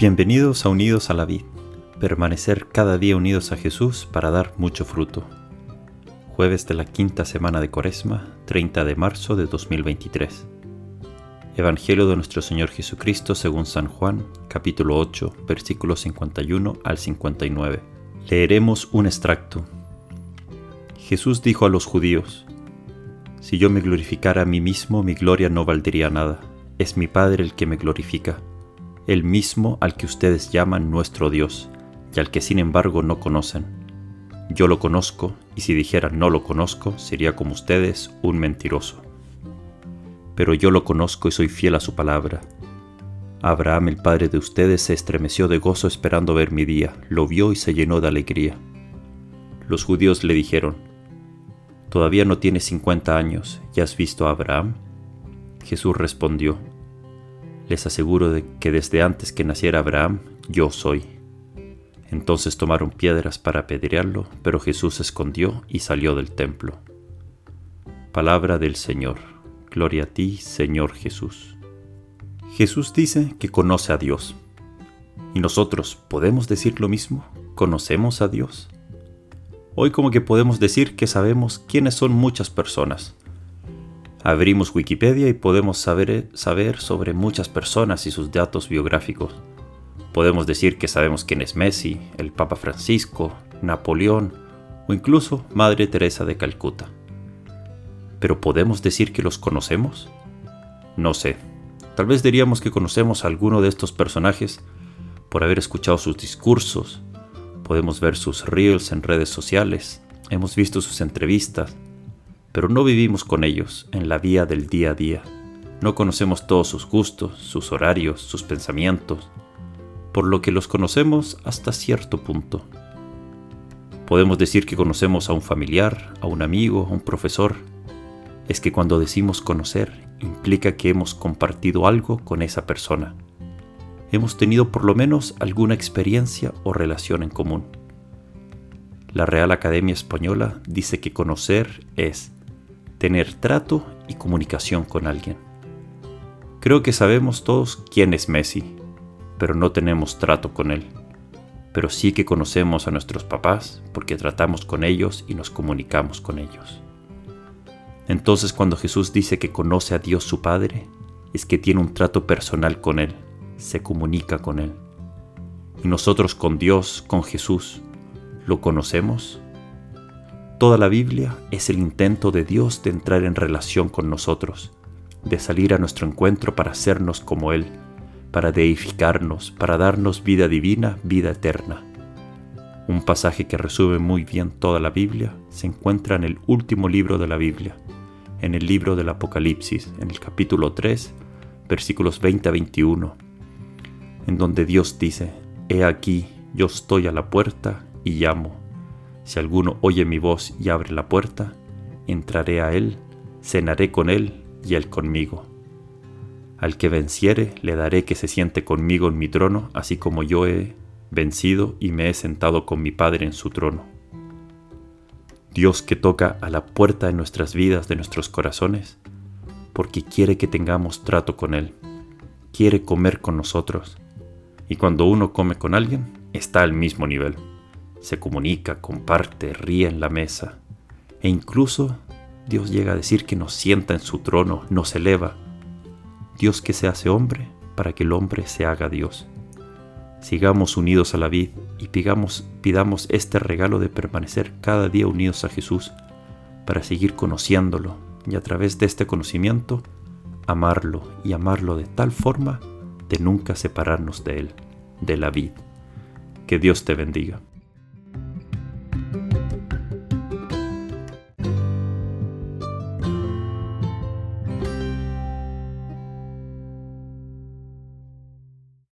Bienvenidos a Unidos a la Vid, permanecer cada día unidos a Jesús para dar mucho fruto. Jueves de la quinta semana de Cuaresma, 30 de marzo de 2023. Evangelio de nuestro Señor Jesucristo según San Juan, capítulo 8, versículos 51 al 59. Leeremos un extracto. Jesús dijo a los judíos, Si yo me glorificara a mí mismo, mi gloria no valdría nada. Es mi Padre el que me glorifica el mismo al que ustedes llaman nuestro Dios, y al que sin embargo no conocen. Yo lo conozco, y si dijera no lo conozco, sería como ustedes un mentiroso. Pero yo lo conozco y soy fiel a su palabra. Abraham, el padre de ustedes, se estremeció de gozo esperando ver mi día, lo vio y se llenó de alegría. Los judíos le dijeron, Todavía no tienes cincuenta años, ¿ya has visto a Abraham? Jesús respondió, les aseguro de que desde antes que naciera Abraham, yo soy. Entonces tomaron piedras para apedrearlo, pero Jesús se escondió y salió del templo. Palabra del Señor. Gloria a ti, Señor Jesús. Jesús dice que conoce a Dios. ¿Y nosotros podemos decir lo mismo? ¿Conocemos a Dios? Hoy como que podemos decir que sabemos quiénes son muchas personas, Abrimos Wikipedia y podemos saber, saber sobre muchas personas y sus datos biográficos. Podemos decir que sabemos quién es Messi, el Papa Francisco, Napoleón o incluso Madre Teresa de Calcuta. ¿Pero podemos decir que los conocemos? No sé. Tal vez diríamos que conocemos a alguno de estos personajes por haber escuchado sus discursos, podemos ver sus reels en redes sociales, hemos visto sus entrevistas, pero no vivimos con ellos en la vía del día a día. No conocemos todos sus gustos, sus horarios, sus pensamientos, por lo que los conocemos hasta cierto punto. Podemos decir que conocemos a un familiar, a un amigo, a un profesor. Es que cuando decimos conocer implica que hemos compartido algo con esa persona. Hemos tenido por lo menos alguna experiencia o relación en común. La Real Academia Española dice que conocer es tener trato y comunicación con alguien. Creo que sabemos todos quién es Messi, pero no tenemos trato con él. Pero sí que conocemos a nuestros papás porque tratamos con ellos y nos comunicamos con ellos. Entonces cuando Jesús dice que conoce a Dios su Padre, es que tiene un trato personal con Él, se comunica con Él. Y nosotros con Dios, con Jesús, ¿lo conocemos? Toda la Biblia es el intento de Dios de entrar en relación con nosotros, de salir a nuestro encuentro para hacernos como Él, para deificarnos, para darnos vida divina, vida eterna. Un pasaje que resume muy bien toda la Biblia se encuentra en el último libro de la Biblia, en el libro del Apocalipsis, en el capítulo 3, versículos 20 a 21, en donde Dios dice, He aquí, yo estoy a la puerta y llamo. Si alguno oye mi voz y abre la puerta, entraré a él, cenaré con él y él conmigo. Al que venciere, le daré que se siente conmigo en mi trono, así como yo he vencido y me he sentado con mi Padre en su trono. Dios que toca a la puerta de nuestras vidas, de nuestros corazones, porque quiere que tengamos trato con Él, quiere comer con nosotros, y cuando uno come con alguien, está al mismo nivel se comunica, comparte, ríe en la mesa. E incluso Dios llega a decir que nos sienta en su trono, nos eleva. Dios que se hace hombre para que el hombre se haga Dios. Sigamos unidos a la vid y pidamos, este regalo de permanecer cada día unidos a Jesús para seguir conociéndolo y a través de este conocimiento amarlo y amarlo de tal forma de nunca separarnos de Él, de la vid. Que Dios te bendiga.